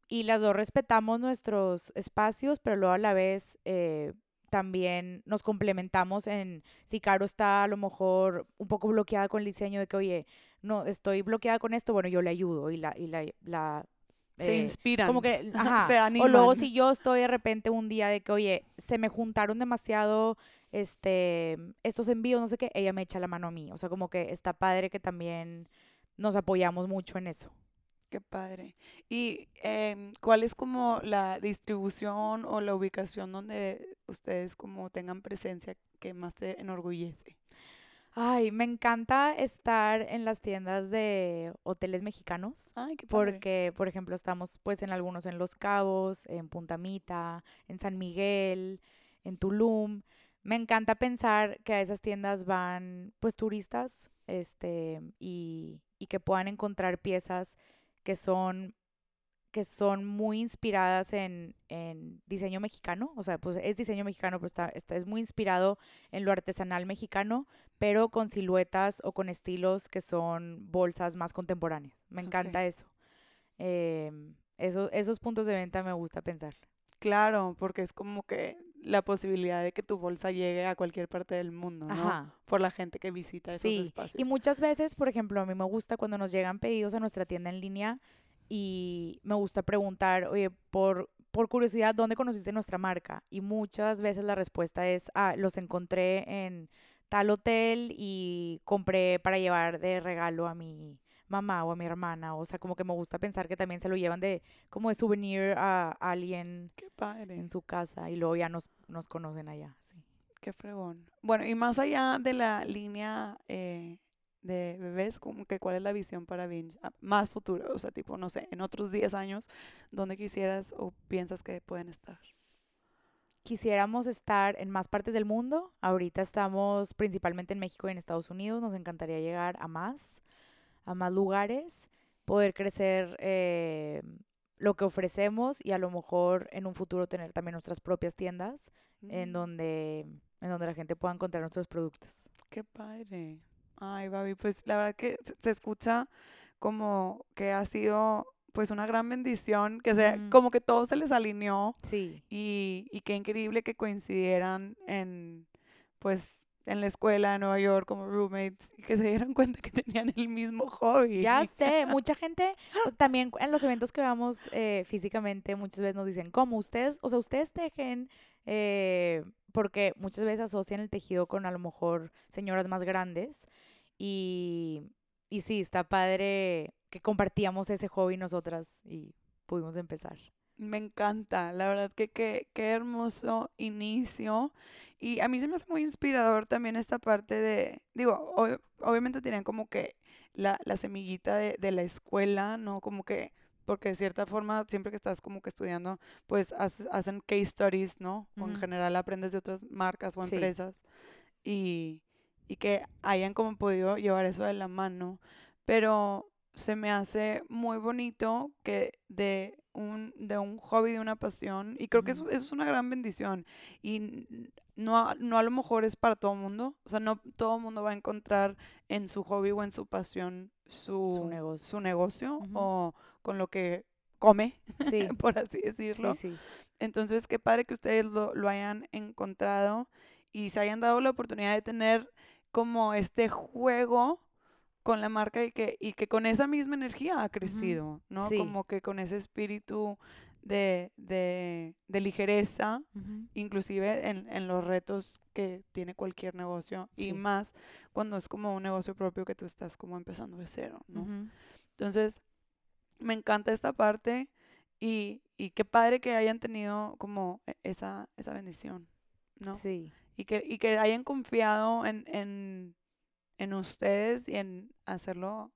A: Y las dos respetamos nuestros espacios, pero luego a la vez eh, también nos complementamos en si Caro está a lo mejor un poco bloqueada con el diseño de que, oye, no, estoy bloqueada con esto, bueno, yo le ayudo y la, y la, la
B: Se
A: eh,
B: inspiran.
A: como que, ajá.
B: se
A: O
B: animan.
A: luego si yo estoy de repente un día de que, oye, se me juntaron demasiado este estos envíos, no sé qué, ella me echa la mano a mí. O sea, como que está padre que también nos apoyamos mucho en eso.
B: Qué padre. ¿Y em, cuál es como la distribución o la ubicación donde ustedes como tengan presencia que más te enorgullece?
A: Ay, me encanta estar en las tiendas de hoteles mexicanos.
B: Ay, qué padre.
A: Porque, por ejemplo, estamos pues en algunos en Los Cabos, en Punta Mita, en San Miguel, en Tulum. Me encanta pensar que a esas tiendas van pues turistas, este, y, y que puedan encontrar piezas que son que son muy inspiradas en, en diseño mexicano, o sea, pues es diseño mexicano, pero está, está- es muy inspirado en lo artesanal mexicano, pero con siluetas o con estilos que son bolsas más contemporáneas. Me encanta eso. Eso- Esos puntos de venta me gusta pensar.
B: Claro, porque es como que la posibilidad de que tu bolsa llegue a cualquier parte del mundo, ¿no?
A: Ajá.
B: Por la gente que visita esos
A: Sí,
B: espacios.
A: y muchas veces, por ejemplo, a mí me gusta cuando nos llegan pedidos a nuestra tienda en línea y me gusta preguntar, oye, por, por curiosidad, ¿dónde conociste nuestra marca? Y muchas veces la respuesta es, ah, los encontré en tal hotel y compré para llevar de regalo a mi mamá o a mi hermana. O sea, como que me gusta pensar que también se lo llevan de como de souvenir a alguien
B: Qué padre.
A: en su casa y luego ya nos, nos conocen allá. Sí.
B: Qué fregón. Bueno, y más allá de la línea eh, de bebés, como que cuál es la visión para Binge, más futuro, o sea, tipo, no sé, en otros 10 años, ¿dónde quisieras o piensas que pueden estar?
A: Quisiéramos estar en más partes del mundo. Ahorita estamos principalmente en México y en Estados Unidos. Nos encantaría llegar a más, a más lugares, poder crecer eh, lo que ofrecemos y a lo mejor en un futuro tener también nuestras propias tiendas en
B: Mm,
A: donde en donde la gente pueda encontrar nuestros productos.
B: Qué padre. Ay, Babi, pues la verdad que se- escucha como que ha sido pues una gran bendición, que sea, como que todo se les alineó
A: Sí,
B: y, y qué increíble que coincidieran en, pues, en la escuela de Nueva York como roommates y que se dieran cuenta que tenían el mismo hobby.
A: ya sé, mucha gente, pues, también en los eventos que vamos eh, físicamente, muchas veces nos dicen, ¿cómo ustedes, o sea, ustedes tejen? Eh, porque muchas veces asocian el tejido con a lo mejor señoras más grandes y, y sí, está padre que compartíamos ese hobby nosotras y pudimos empezar.
B: Me encanta, la verdad que qué qué hermoso inicio. Y a mí se me hace muy inspirador también esta parte de, digo, ob- obviamente tenían como que la, la semillita de, de la escuela, ¿no? Como que, porque de cierta forma, siempre que estás como que estudiando, pues haces- hacen case studies, ¿no? O en general aprendes de otras marcas o
A: Sí.
B: empresas. Y, y que hayan como podido llevar eso de la mano. Pero se me hace muy bonito que de un, de un hobby, de una pasión, y creo que eso, es una gran bendición. Y no, a- no a lo mejor es para todo el mundo, o sea, no todo el mundo va a encontrar en su hobby o en su pasión su,
A: negocio.
B: su negocio o con lo que come,
A: Sí,
B: por así
A: sí,
B: decirlo.
A: sí.
B: Entonces, qué padre que ustedes lo, lo hayan encontrado y se hayan dado la oportunidad de tener como este juego con la marca y que, y que con esa misma energía ha crecido, ¿no?
A: Sí.
B: Como que con ese espíritu de, de, de ligereza, inclusive en, en los retos que tiene cualquier negocio y más cuando es como un negocio propio que tú estás como empezando de cero, ¿no? Entonces, me encanta esta parte y, y qué padre que hayan tenido como e- esa, esa bendición, ¿no?
A: Sí.
B: Y que, y que hayan confiado en, en, en ustedes y en hacerlo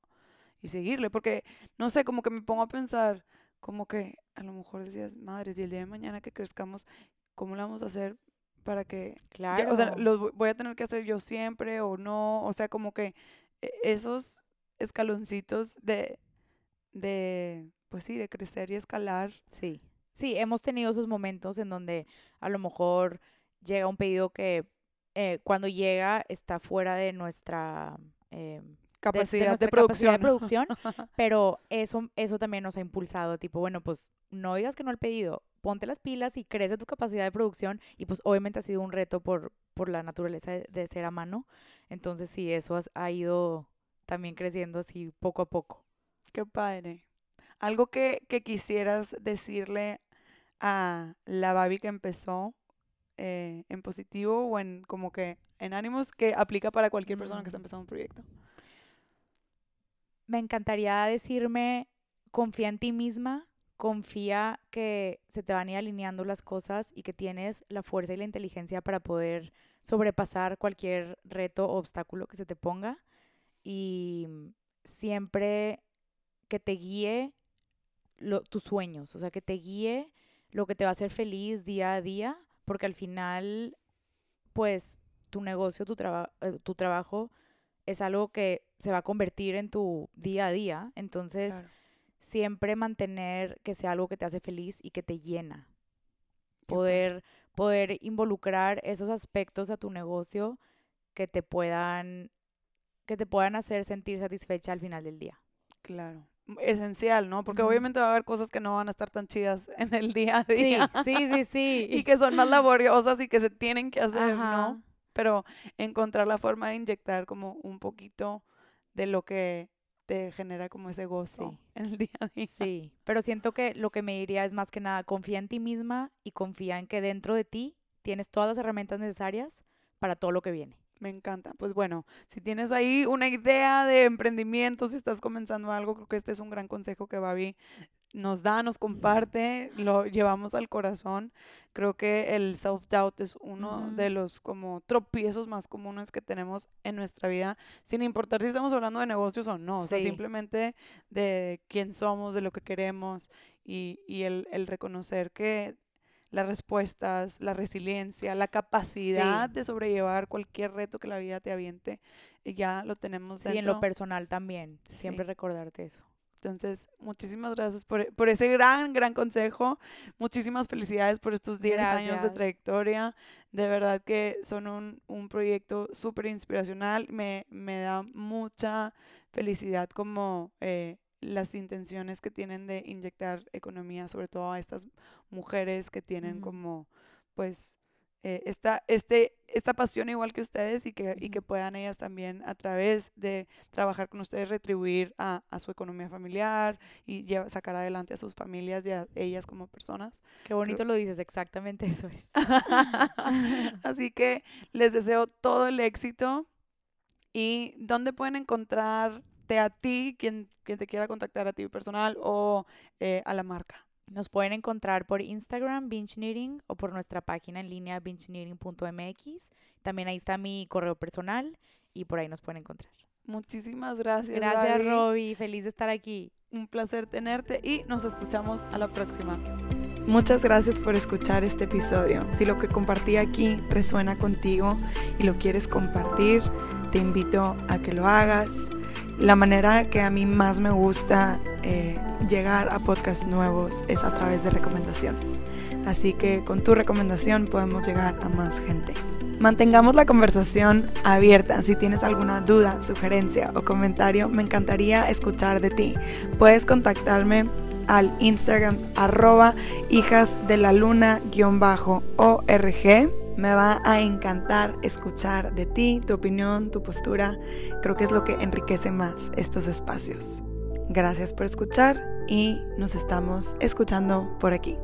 B: y seguirle, porque, no sé, como que me pongo a pensar, como que a lo mejor decías, madres, y el día de mañana que crezcamos, ¿cómo lo vamos a hacer para que ya,
A: Claro.
B: o sea, los vo- voy a tener que hacer yo siempre o no, o sea, como que e- esos escaloncitos de, de, pues sí, de crecer y escalar.
A: Sí, sí, hemos tenido esos momentos en donde a lo mejor llega un pedido que eh, cuando llega está fuera de nuestra, eh, de-
B: Capacidad de,
A: nuestra
B: producción.
A: capacidad de producción, pero eso, eso también nos ha impulsado, tipo, bueno, pues no digas que no al pedido, ponte las pilas y crece tu capacidad de producción y pues obviamente ha sido un reto por, por la naturaleza de, de ser a mano, entonces sí, eso has- ha ido también creciendo así poco a poco.
B: Qué padre. Algo que, que quisieras decirle a la Babi que empezó eh, en positivo o en como que en ánimos que aplica para cualquier persona que está empezando un proyecto.
A: me encantaría decirme, confía en ti misma, confía que se te van a ir alineando las cosas y que tienes la fuerza y la inteligencia para poder sobrepasar cualquier reto o obstáculo que se te ponga y siempre que te guíe tus sueños, o sea, que te guíe lo que te va a hacer feliz día a día, porque al final, pues, tu negocio, tu, traba- eh, tu trabajo es algo que se va a convertir en tu día a día. Entonces,
B: Claro.
A: siempre mantener que sea algo que te hace feliz y que te llena. Poder, poder involucrar esos aspectos a tu negocio que te puedan, que te puedan hacer sentir satisfecha al final del día.
B: Claro. Esencial, ¿no? Porque obviamente va a haber cosas que no van a estar tan chidas en el día a
A: Sí,
B: día.
A: sí, sí, sí.
B: y que son más laboriosas y que se tienen que hacer,
A: Ajá.
B: ¿no? Pero encontrar la forma de inyectar como un poquito de lo que te genera como ese gozo
A: Sí.
B: en el día a día.
A: Sí, pero siento que lo que me diría es más que nada, confía en ti misma y confía en que dentro de ti tienes todas las herramientas necesarias para todo lo que viene.
B: Me encanta. Pues bueno, si tienes ahí una idea de emprendimiento, si estás comenzando algo, creo que este es un gran consejo que Babi nos da, nos comparte, lo llevamos al corazón. Creo que el self-doubt es uno de los como tropiezos más comunes que tenemos en nuestra vida, sin importar si estamos hablando de negocios o no, o sea, simplemente de quién somos, de lo que queremos y, y el, el reconocer que las respuestas, la resiliencia, la capacidad
A: Sí.
B: de sobrellevar cualquier reto que la vida te aviente, eh, ya lo tenemos
A: Sí, en
B: dentro.
A: lo personal también. Siempre
B: Sí.
A: recordarte eso.
B: Entonces, muchísimas gracias por, por ese gran, gran consejo. Muchísimas felicidades por estos 10 años de
A: Gracias.
B: trayectoria. De verdad que son un, un proyecto súper inspiracional. Me, me da mucha felicidad como eh, las intenciones que tienen de inyectar economía, sobre todo a estas mujeres que tienen como, pues, eh, esta, este, esta pasión igual que ustedes y que, y que puedan ellas también a través de trabajar con ustedes retribuir a, a su economía familiar y lleva- sacar adelante a sus familias y a ellas como personas.
A: Qué bonito lo dices, exactamente eso es.
B: Así que les deseo todo el éxito. ¿Y dónde pueden encontrarte a ti, quien, quien te quiera contactar a ti personal o eh, a la marca?
A: Nos pueden encontrar por Instagram, Binge Knitting, o por nuestra página en línea bingeknitting.mx. También ahí está mi correo personal y por ahí nos pueden encontrar.
B: Muchísimas gracias.
A: Gracias,
B: Gaby.
A: Robbie. Feliz de estar aquí.
B: Un placer tenerte y nos escuchamos a la próxima. Muchas gracias por escuchar este episodio. Si lo que compartí aquí resuena contigo y lo quieres compartir, te invito a que lo hagas. La manera que a mí más me gusta eh, llegar a podcasts nuevos es a través de recomendaciones. Así que con tu recomendación podemos llegar a más gente. Mantengamos la conversación abierta. Si tienes alguna duda, sugerencia o comentario, me encantaría escuchar de ti. Puedes contactarme al Instagram arroba hijas de la luna guion bajo org. Me va a encantar escuchar de ti, tu opinión, tu postura. Creo que es lo que enriquece más estos espacios. Gracias por escuchar y nos estamos escuchando por aquí.